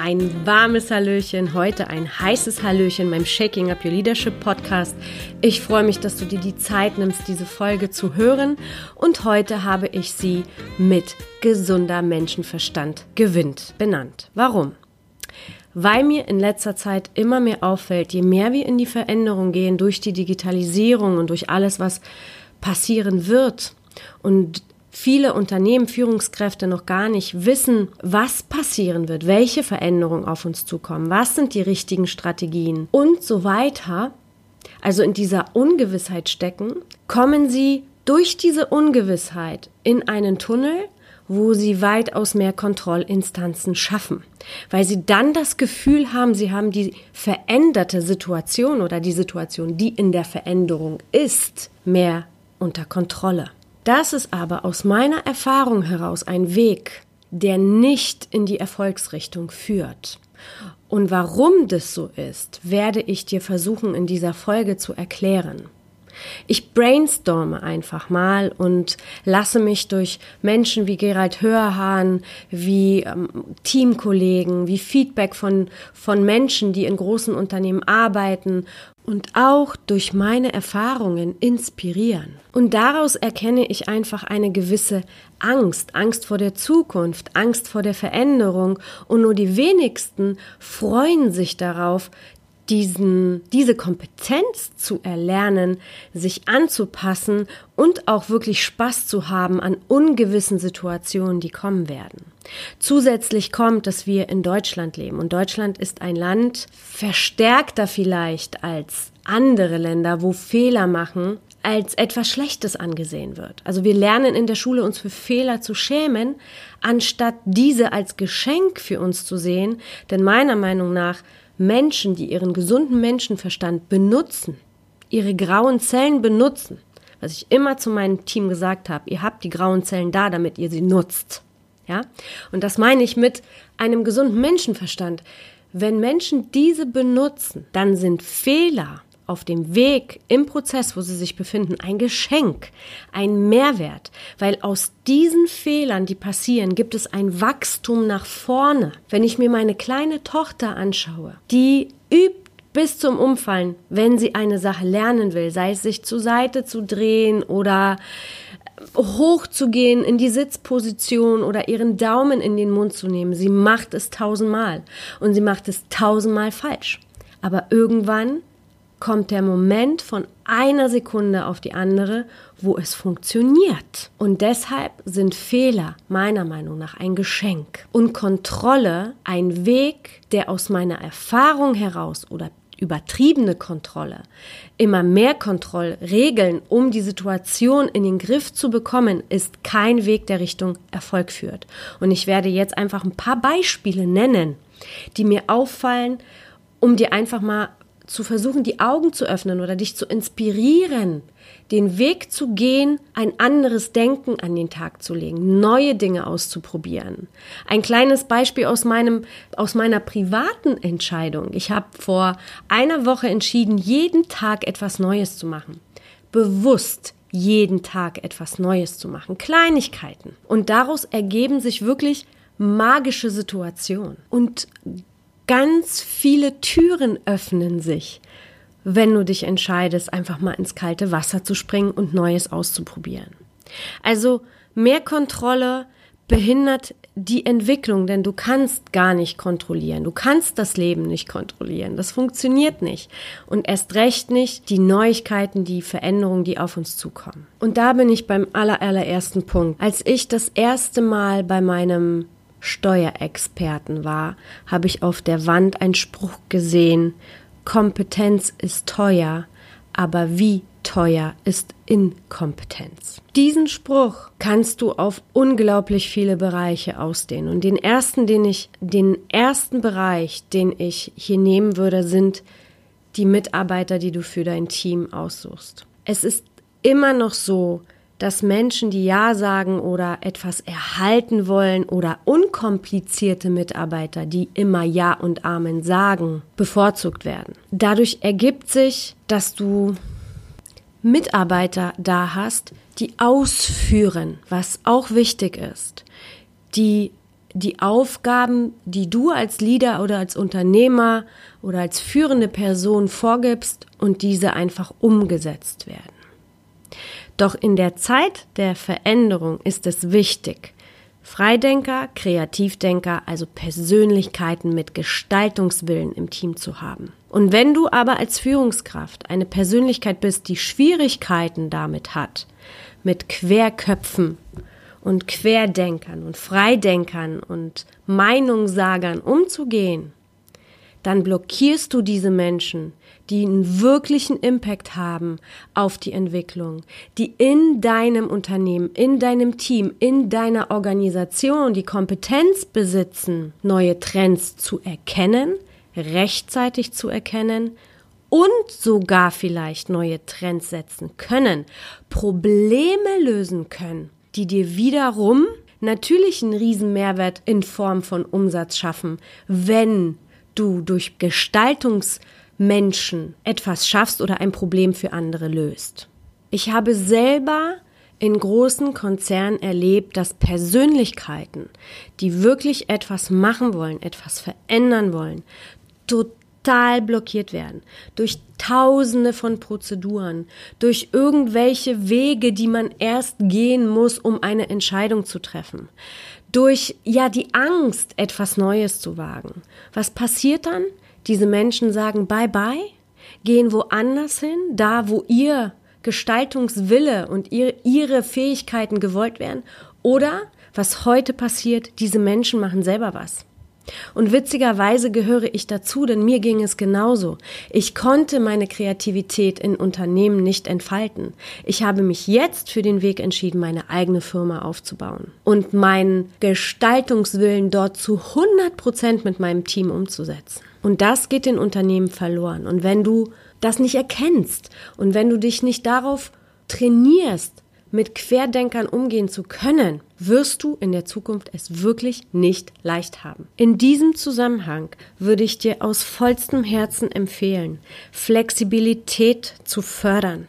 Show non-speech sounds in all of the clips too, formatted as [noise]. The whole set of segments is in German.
Ein warmes Hallöchen, heute ein heißes Hallöchen beim Shaking Up Your Leadership Podcast. Ich freue mich, dass du dir die Zeit nimmst, diese Folge zu hören. Und heute habe ich sie mit gesunder Menschenverstand gewinnt benannt. Warum? Weil mir in letzter Zeit immer mehr auffällt, je mehr wir in die Veränderung gehen durch die Digitalisierung und durch alles, was passieren wird und viele Unternehmen, Führungskräfte noch gar nicht wissen, was passieren wird, welche Veränderungen auf uns zukommen, was sind die richtigen Strategien und so weiter, also in dieser Ungewissheit stecken, kommen sie durch diese Ungewissheit in einen Tunnel, wo sie weitaus mehr Kontrollinstanzen schaffen, weil sie dann das Gefühl haben, sie haben die veränderte Situation oder die Situation, die in der Veränderung ist, mehr unter Kontrolle. Das ist aber aus meiner Erfahrung heraus ein Weg, der nicht in die Erfolgsrichtung führt. Und warum das so ist, werde ich dir versuchen in dieser Folge zu erklären. Ich brainstorme einfach mal und lasse mich durch Menschen wie Gerald Hörhahn, wie ähm, Teamkollegen, wie Feedback von, von Menschen, die in großen Unternehmen arbeiten und auch durch meine Erfahrungen inspirieren. Und daraus erkenne ich einfach eine gewisse Angst, Angst vor der Zukunft, Angst vor der Veränderung und nur die wenigsten freuen sich darauf, diesen, diese Kompetenz zu erlernen, sich anzupassen und auch wirklich Spaß zu haben an ungewissen Situationen, die kommen werden. Zusätzlich kommt, dass wir in Deutschland leben und Deutschland ist ein Land verstärkter vielleicht als andere Länder, wo Fehler machen als etwas Schlechtes angesehen wird. Also wir lernen in der Schule uns für Fehler zu schämen, anstatt diese als Geschenk für uns zu sehen, denn meiner Meinung nach Menschen, die ihren gesunden Menschenverstand benutzen, ihre grauen Zellen benutzen, was ich immer zu meinem Team gesagt habe, ihr habt die grauen Zellen da, damit ihr sie nutzt. Ja? Und das meine ich mit einem gesunden Menschenverstand. Wenn Menschen diese benutzen, dann sind Fehler auf dem Weg im Prozess, wo sie sich befinden, ein Geschenk, ein Mehrwert, weil aus diesen Fehlern, die passieren, gibt es ein Wachstum nach vorne. Wenn ich mir meine kleine Tochter anschaue, die übt bis zum Umfallen, wenn sie eine Sache lernen will, sei es sich zur Seite zu drehen oder hochzugehen in die Sitzposition oder ihren Daumen in den Mund zu nehmen. Sie macht es tausendmal und sie macht es tausendmal falsch. Aber irgendwann kommt der Moment von einer Sekunde auf die andere, wo es funktioniert. Und deshalb sind Fehler meiner Meinung nach ein Geschenk und Kontrolle ein Weg, der aus meiner Erfahrung heraus oder übertriebene Kontrolle, immer mehr Kontrollregeln, um die Situation in den Griff zu bekommen, ist kein Weg, der Richtung Erfolg führt. Und ich werde jetzt einfach ein paar Beispiele nennen, die mir auffallen, um dir einfach mal zu versuchen, die Augen zu öffnen oder dich zu inspirieren, den Weg zu gehen, ein anderes Denken an den Tag zu legen, neue Dinge auszuprobieren. Ein kleines Beispiel aus meinem, aus meiner privaten Entscheidung. Ich habe vor einer Woche entschieden, jeden Tag etwas Neues zu machen. Bewusst jeden Tag etwas Neues zu machen. Kleinigkeiten. Und daraus ergeben sich wirklich magische Situationen. Und ganz viele Türen öffnen sich, wenn du dich entscheidest, einfach mal ins kalte Wasser zu springen und Neues auszuprobieren. Also mehr Kontrolle behindert die Entwicklung, denn du kannst gar nicht kontrollieren. Du kannst das Leben nicht kontrollieren. Das funktioniert nicht. Und erst recht nicht die Neuigkeiten, die Veränderungen, die auf uns zukommen. Und da bin ich beim allerersten Punkt. Als ich das erste Mal bei meinem Steuerexperten war, habe ich auf der Wand einen Spruch gesehen, Kompetenz ist teuer, aber wie teuer ist Inkompetenz. Diesen Spruch kannst du auf unglaublich viele Bereiche ausdehnen. Und den ersten, den ich, den ersten Bereich, den ich hier nehmen würde, sind die Mitarbeiter, die du für dein Team aussuchst. Es ist immer noch so, dass Menschen, die Ja sagen oder etwas erhalten wollen oder unkomplizierte Mitarbeiter, die immer Ja und Amen sagen, bevorzugt werden. Dadurch ergibt sich, dass du Mitarbeiter da hast, die ausführen, was auch wichtig ist, die die Aufgaben, die du als Leader oder als Unternehmer oder als führende Person vorgibst und diese einfach umgesetzt werden. Doch in der Zeit der Veränderung ist es wichtig, Freidenker, Kreativdenker, also Persönlichkeiten mit Gestaltungswillen im Team zu haben. Und wenn du aber als Führungskraft eine Persönlichkeit bist, die Schwierigkeiten damit hat, mit Querköpfen und Querdenkern und Freidenkern und Meinungssagern umzugehen, dann blockierst du diese Menschen, die einen wirklichen Impact haben auf die Entwicklung, die in deinem Unternehmen, in deinem Team, in deiner Organisation die Kompetenz besitzen, neue Trends zu erkennen, rechtzeitig zu erkennen und sogar vielleicht neue Trends setzen können, Probleme lösen können, die dir wiederum natürlich einen riesen Mehrwert in Form von Umsatz schaffen, wenn du durch Gestaltungsmenschen etwas schaffst oder ein Problem für andere löst. Ich habe selber in großen Konzernen erlebt, dass Persönlichkeiten, die wirklich etwas machen wollen, etwas verändern wollen, total blockiert werden. Durch tausende von Prozeduren, durch irgendwelche Wege, die man erst gehen muss, um eine Entscheidung zu treffen. Durch, ja, die Angst, etwas Neues zu wagen. Was passiert dann? Diese Menschen sagen bye bye, gehen woanders hin, da wo ihr Gestaltungswille und ihr, ihre Fähigkeiten gewollt werden. Oder, was heute passiert, diese Menschen machen selber was. Und witzigerweise gehöre ich dazu, denn mir ging es genauso. Ich konnte meine Kreativität in Unternehmen nicht entfalten. Ich habe mich jetzt für den Weg entschieden, meine eigene Firma aufzubauen und meinen Gestaltungswillen dort zu 100 Prozent mit meinem Team umzusetzen. Und das geht den Unternehmen verloren. Und wenn du das nicht erkennst und wenn du dich nicht darauf trainierst, mit Querdenkern umgehen zu können, wirst du in der Zukunft es wirklich nicht leicht haben. In diesem Zusammenhang würde ich dir aus vollstem Herzen empfehlen, Flexibilität zu fördern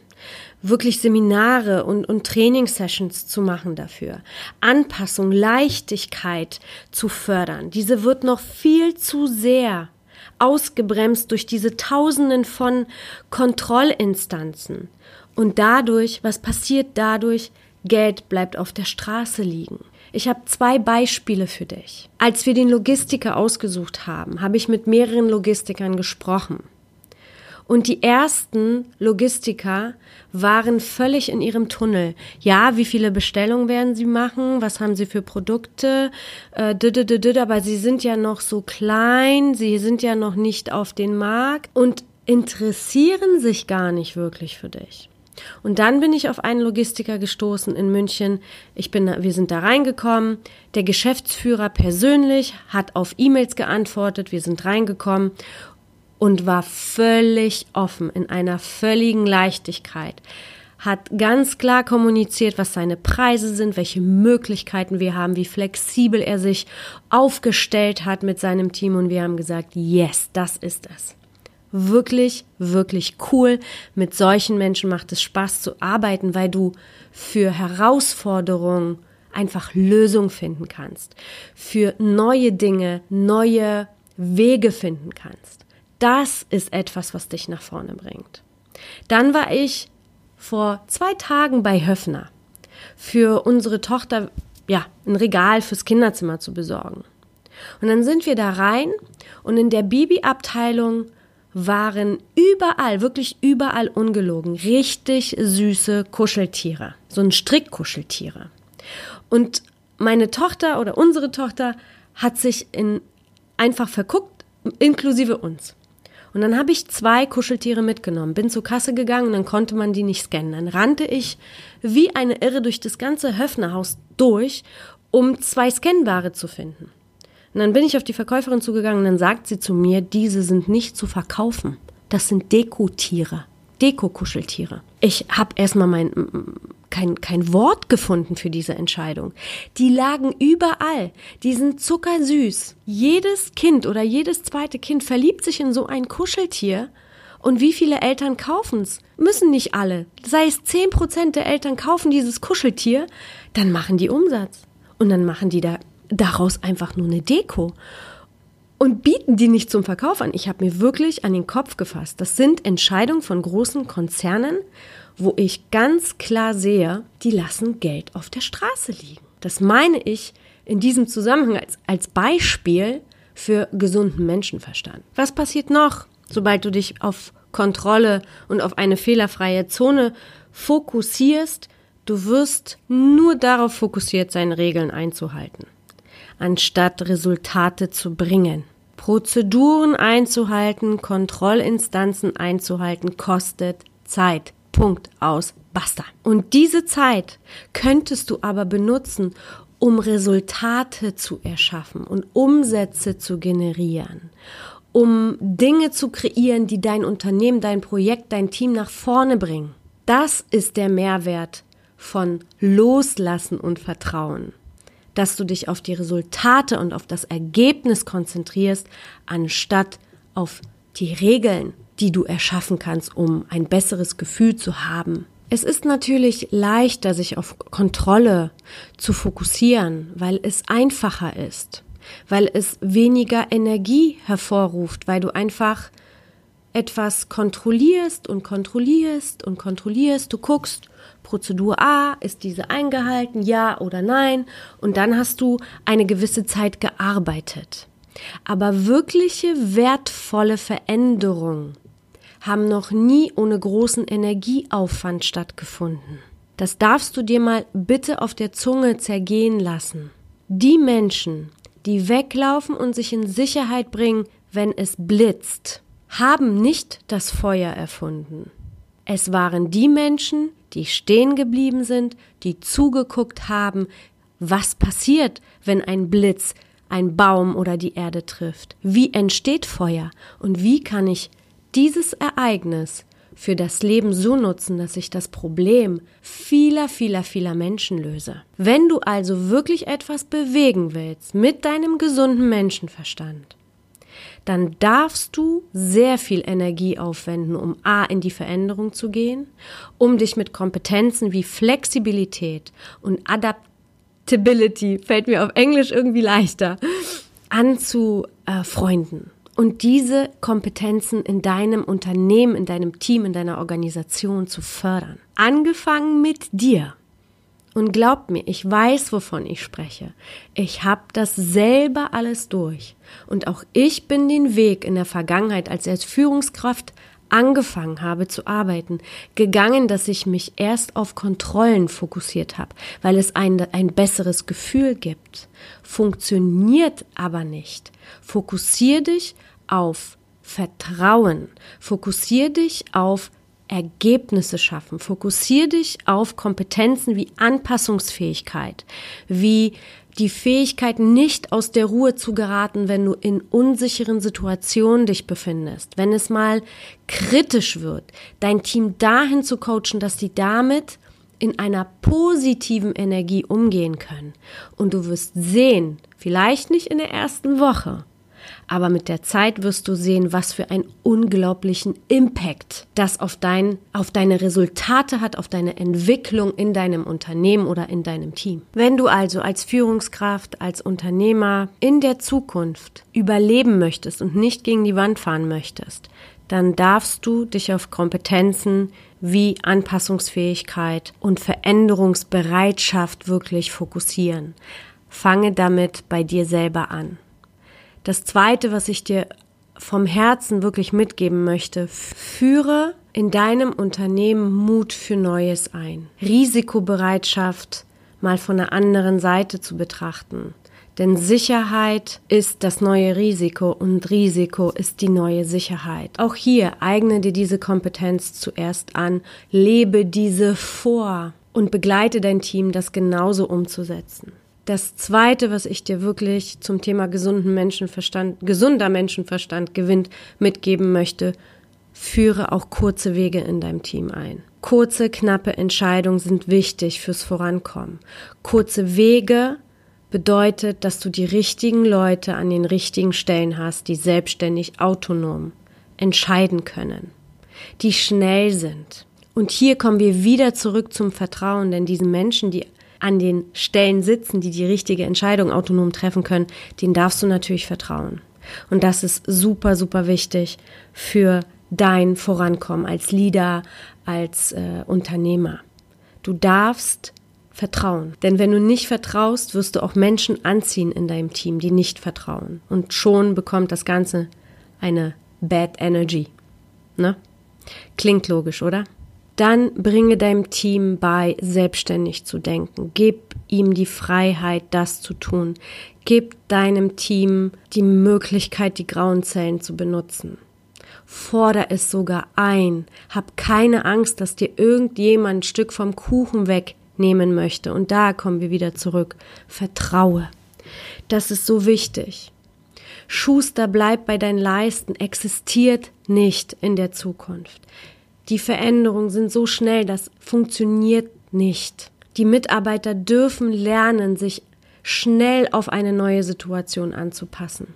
wirklich Seminare und, und Trainingssessions zu machen dafür. Anpassung, Leichtigkeit zu fördern. Diese wird noch viel zu sehr ausgebremst durch diese Tausenden von Kontrollinstanzen. Und dadurch, was passiert dadurch? Geld bleibt auf der Straße liegen. Ich habe zwei Beispiele für dich. Als wir den Logistiker ausgesucht haben, habe ich mit mehreren Logistikern gesprochen. Und die ersten Logistiker waren völlig in ihrem Tunnel. Ja, wie viele Bestellungen werden sie machen? Was haben sie für Produkte? Äh, aber sie sind ja noch so klein, sie sind ja noch nicht auf den Markt und interessieren sich gar nicht wirklich für dich. Und dann bin ich auf einen Logistiker gestoßen in München. Ich bin, wir sind da reingekommen. Der Geschäftsführer persönlich hat auf E-Mails geantwortet. Wir sind reingekommen und war völlig offen, in einer völligen Leichtigkeit. Hat ganz klar kommuniziert, was seine Preise sind, welche Möglichkeiten wir haben, wie flexibel er sich aufgestellt hat mit seinem Team und wir haben gesagt, yes, das ist es wirklich, wirklich cool. Mit solchen Menschen macht es Spaß zu arbeiten, weil du für Herausforderungen einfach Lösungen finden kannst, für neue Dinge, neue Wege finden kannst. Das ist etwas, was dich nach vorne bringt. Dann war ich vor zwei Tagen bei Höfner für unsere Tochter, ja, ein Regal fürs Kinderzimmer zu besorgen. Und dann sind wir da rein und in der Babyabteilung waren überall, wirklich überall ungelogen, richtig süße Kuscheltiere. So ein Strickkuscheltiere. Und meine Tochter oder unsere Tochter hat sich in einfach verguckt, inklusive uns. Und dann habe ich zwei Kuscheltiere mitgenommen, bin zur Kasse gegangen und dann konnte man die nicht scannen. Dann rannte ich wie eine Irre durch das ganze Höfnerhaus durch, um zwei Scannbare zu finden. Und dann bin ich auf die Verkäuferin zugegangen und dann sagt sie zu mir, diese sind nicht zu verkaufen. Das sind Dekotiere, Dekokuscheltiere. Ich habe erstmal mein kein, kein Wort gefunden für diese Entscheidung. Die lagen überall. Die sind zuckersüß. Jedes Kind oder jedes zweite Kind verliebt sich in so ein Kuscheltier. Und wie viele Eltern kaufen's? Müssen nicht alle. Sei es zehn Prozent der Eltern kaufen dieses Kuscheltier, dann machen die Umsatz. Und dann machen die da daraus einfach nur eine Deko und bieten die nicht zum Verkauf an. Ich habe mir wirklich an den Kopf gefasst. Das sind Entscheidungen von großen Konzernen, wo ich ganz klar sehe, die lassen Geld auf der Straße liegen. Das meine ich in diesem Zusammenhang als, als Beispiel für gesunden Menschenverstand. Was passiert noch, sobald du dich auf Kontrolle und auf eine fehlerfreie Zone fokussierst? Du wirst nur darauf fokussiert sein, Regeln einzuhalten anstatt Resultate zu bringen. Prozeduren einzuhalten, Kontrollinstanzen einzuhalten, kostet Zeit. Punkt aus. Basta. Und diese Zeit könntest du aber benutzen, um Resultate zu erschaffen und Umsätze zu generieren, um Dinge zu kreieren, die dein Unternehmen, dein Projekt, dein Team nach vorne bringen. Das ist der Mehrwert von Loslassen und Vertrauen dass du dich auf die Resultate und auf das Ergebnis konzentrierst, anstatt auf die Regeln, die du erschaffen kannst, um ein besseres Gefühl zu haben. Es ist natürlich leichter, sich auf Kontrolle zu fokussieren, weil es einfacher ist, weil es weniger Energie hervorruft, weil du einfach etwas kontrollierst und kontrollierst und kontrollierst, du guckst, Prozedur A, ist diese eingehalten, ja oder nein, und dann hast du eine gewisse Zeit gearbeitet. Aber wirkliche wertvolle Veränderungen haben noch nie ohne großen Energieaufwand stattgefunden. Das darfst du dir mal bitte auf der Zunge zergehen lassen. Die Menschen, die weglaufen und sich in Sicherheit bringen, wenn es blitzt, haben nicht das Feuer erfunden. Es waren die Menschen, die stehen geblieben sind, die zugeguckt haben, was passiert, wenn ein Blitz ein Baum oder die Erde trifft. Wie entsteht Feuer und wie kann ich dieses Ereignis für das Leben so nutzen, dass ich das Problem vieler, vieler, vieler Menschen löse. Wenn du also wirklich etwas bewegen willst mit deinem gesunden Menschenverstand, dann darfst du sehr viel Energie aufwenden, um A in die Veränderung zu gehen, um dich mit Kompetenzen wie Flexibilität und Adaptability, fällt mir auf Englisch irgendwie leichter, anzufreunden. Und diese Kompetenzen in deinem Unternehmen, in deinem Team, in deiner Organisation zu fördern. Angefangen mit dir. Und glaubt mir, ich weiß, wovon ich spreche. Ich habe das selber alles durch. Und auch ich bin den Weg in der Vergangenheit, als ich als Führungskraft angefangen habe zu arbeiten, gegangen, dass ich mich erst auf Kontrollen fokussiert habe, weil es ein, ein besseres Gefühl gibt. Funktioniert aber nicht. Fokussier dich auf Vertrauen. Fokussier dich auf Ergebnisse schaffen. Fokussier dich auf Kompetenzen wie Anpassungsfähigkeit, wie die Fähigkeit, nicht aus der Ruhe zu geraten, wenn du in unsicheren Situationen dich befindest, wenn es mal kritisch wird, dein Team dahin zu coachen, dass sie damit in einer positiven Energie umgehen können. Und du wirst sehen, vielleicht nicht in der ersten Woche, aber mit der Zeit wirst du sehen, was für einen unglaublichen Impact das auf dein, auf deine Resultate hat, auf deine Entwicklung in deinem Unternehmen oder in deinem Team. Wenn du also als Führungskraft, als Unternehmer in der Zukunft überleben möchtest und nicht gegen die Wand fahren möchtest, dann darfst du dich auf Kompetenzen wie Anpassungsfähigkeit und Veränderungsbereitschaft wirklich fokussieren. Fange damit bei dir selber an. Das Zweite, was ich dir vom Herzen wirklich mitgeben möchte, führe in deinem Unternehmen Mut für Neues ein. Risikobereitschaft mal von der anderen Seite zu betrachten. Denn Sicherheit ist das neue Risiko und Risiko ist die neue Sicherheit. Auch hier eigne dir diese Kompetenz zuerst an, lebe diese vor und begleite dein Team, das genauso umzusetzen. Das zweite, was ich dir wirklich zum Thema gesunden Menschenverstand, gesunder Menschenverstand gewinnt, mitgeben möchte, führe auch kurze Wege in deinem Team ein. Kurze, knappe Entscheidungen sind wichtig fürs Vorankommen. Kurze Wege bedeutet, dass du die richtigen Leute an den richtigen Stellen hast, die selbstständig autonom entscheiden können, die schnell sind. Und hier kommen wir wieder zurück zum Vertrauen, denn diese Menschen, die an den Stellen sitzen, die die richtige Entscheidung autonom treffen können, denen darfst du natürlich vertrauen. Und das ist super, super wichtig für dein Vorankommen als Leader, als äh, Unternehmer. Du darfst vertrauen. Denn wenn du nicht vertraust, wirst du auch Menschen anziehen in deinem Team, die nicht vertrauen. Und schon bekommt das Ganze eine Bad Energy. Ne? Klingt logisch, oder? Dann bringe deinem Team bei, selbstständig zu denken. Gib ihm die Freiheit, das zu tun. Gib deinem Team die Möglichkeit, die grauen Zellen zu benutzen. Forder es sogar ein. Hab keine Angst, dass dir irgendjemand ein Stück vom Kuchen wegnehmen möchte. Und da kommen wir wieder zurück. Vertraue. Das ist so wichtig. Schuster bleibt bei deinen Leisten existiert nicht in der Zukunft. Die Veränderungen sind so schnell, das funktioniert nicht. Die Mitarbeiter dürfen lernen, sich schnell auf eine neue Situation anzupassen.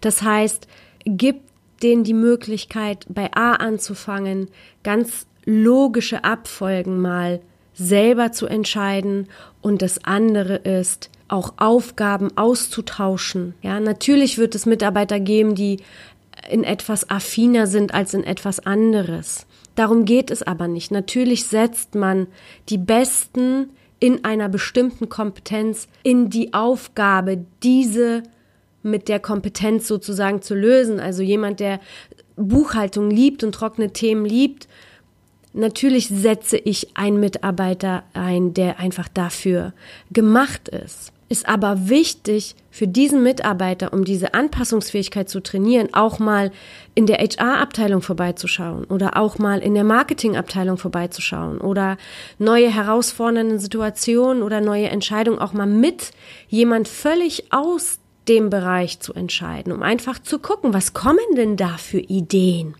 Das heißt, gib denen die Möglichkeit, bei A anzufangen, ganz logische Abfolgen mal selber zu entscheiden und das andere ist, auch Aufgaben auszutauschen. Ja, natürlich wird es Mitarbeiter geben, die in etwas affiner sind als in etwas anderes. Darum geht es aber nicht. Natürlich setzt man die Besten in einer bestimmten Kompetenz in die Aufgabe, diese mit der Kompetenz sozusagen zu lösen. Also jemand, der Buchhaltung liebt und trockene Themen liebt, natürlich setze ich einen Mitarbeiter ein, der einfach dafür gemacht ist ist aber wichtig für diesen Mitarbeiter, um diese Anpassungsfähigkeit zu trainieren, auch mal in der HR-Abteilung vorbeizuschauen oder auch mal in der Marketing-Abteilung vorbeizuschauen oder neue herausfordernde Situationen oder neue Entscheidungen auch mal mit jemand völlig aus dem Bereich zu entscheiden, um einfach zu gucken, was kommen denn da für Ideen,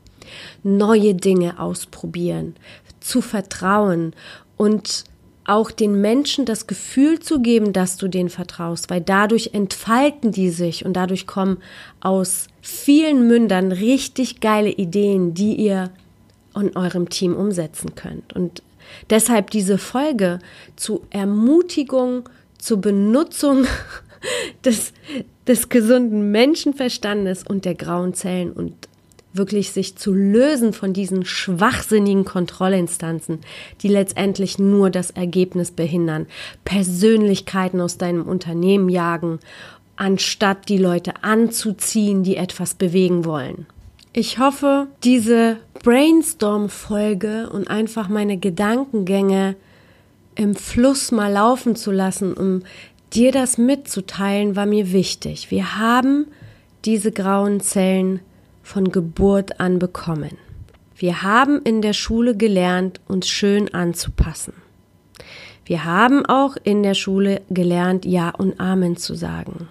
neue Dinge ausprobieren, zu vertrauen und auch den Menschen das Gefühl zu geben, dass du denen vertraust, weil dadurch entfalten die sich und dadurch kommen aus vielen Mündern richtig geile Ideen, die ihr in eurem Team umsetzen könnt. Und deshalb diese Folge zu Ermutigung, zur Benutzung [laughs] des, des gesunden Menschenverstandes und der grauen Zellen und wirklich sich zu lösen von diesen schwachsinnigen Kontrollinstanzen, die letztendlich nur das Ergebnis behindern, Persönlichkeiten aus deinem Unternehmen jagen, anstatt die Leute anzuziehen, die etwas bewegen wollen. Ich hoffe, diese Brainstorm-Folge und einfach meine Gedankengänge im Fluss mal laufen zu lassen, um dir das mitzuteilen, war mir wichtig. Wir haben diese grauen Zellen von Geburt an bekommen. Wir haben in der Schule gelernt, uns schön anzupassen. Wir haben auch in der Schule gelernt, Ja und Amen zu sagen.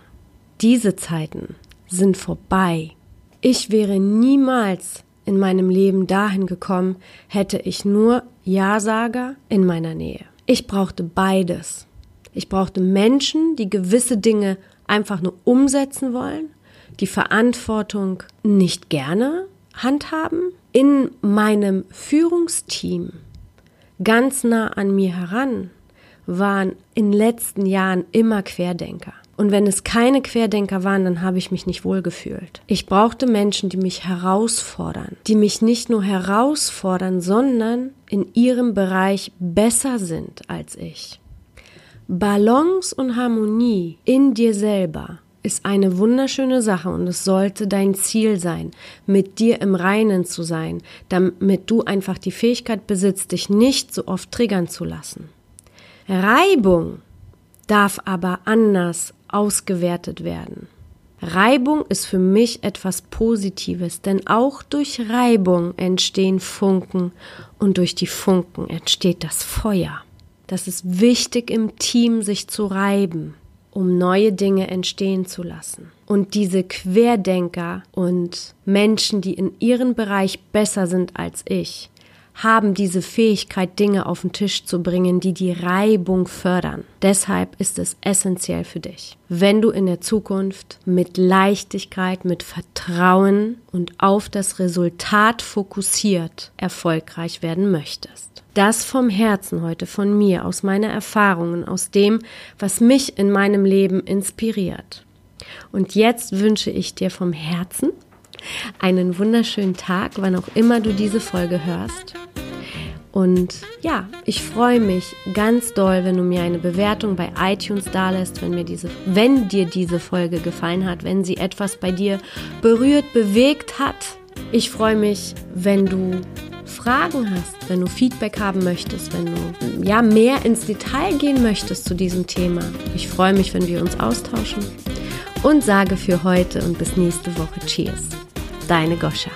Diese Zeiten sind vorbei. Ich wäre niemals in meinem Leben dahin gekommen, hätte ich nur Ja-Sager in meiner Nähe. Ich brauchte beides. Ich brauchte Menschen, die gewisse Dinge einfach nur umsetzen wollen die Verantwortung nicht gerne handhaben. In meinem Führungsteam ganz nah an mir heran waren in den letzten Jahren immer Querdenker. Und wenn es keine Querdenker waren, dann habe ich mich nicht wohlgefühlt. Ich brauchte Menschen, die mich herausfordern, die mich nicht nur herausfordern, sondern in ihrem Bereich besser sind als ich. Balance und Harmonie in dir selber ist eine wunderschöne Sache und es sollte dein Ziel sein, mit dir im Reinen zu sein, damit du einfach die Fähigkeit besitzt, dich nicht so oft triggern zu lassen. Reibung darf aber anders ausgewertet werden. Reibung ist für mich etwas Positives, denn auch durch Reibung entstehen Funken und durch die Funken entsteht das Feuer. Das ist wichtig im Team, sich zu reiben um neue Dinge entstehen zu lassen. Und diese Querdenker und Menschen, die in ihrem Bereich besser sind als ich, haben diese Fähigkeit, Dinge auf den Tisch zu bringen, die die Reibung fördern. Deshalb ist es essentiell für dich, wenn du in der Zukunft mit Leichtigkeit, mit Vertrauen und auf das Resultat fokussiert erfolgreich werden möchtest. Das vom Herzen heute von mir, aus meiner Erfahrungen, aus dem, was mich in meinem Leben inspiriert. Und jetzt wünsche ich dir vom Herzen einen wunderschönen Tag, wann auch immer du diese Folge hörst. Und ja, ich freue mich ganz doll, wenn du mir eine Bewertung bei iTunes dalässt, wenn mir diese, wenn dir diese Folge gefallen hat, wenn sie etwas bei dir berührt, bewegt hat. Ich freue mich, wenn du Fragen hast, wenn du Feedback haben möchtest, wenn du ja mehr ins Detail gehen möchtest zu diesem Thema. Ich freue mich, wenn wir uns austauschen und sage für heute und bis nächste Woche Cheers. Deine Goscha.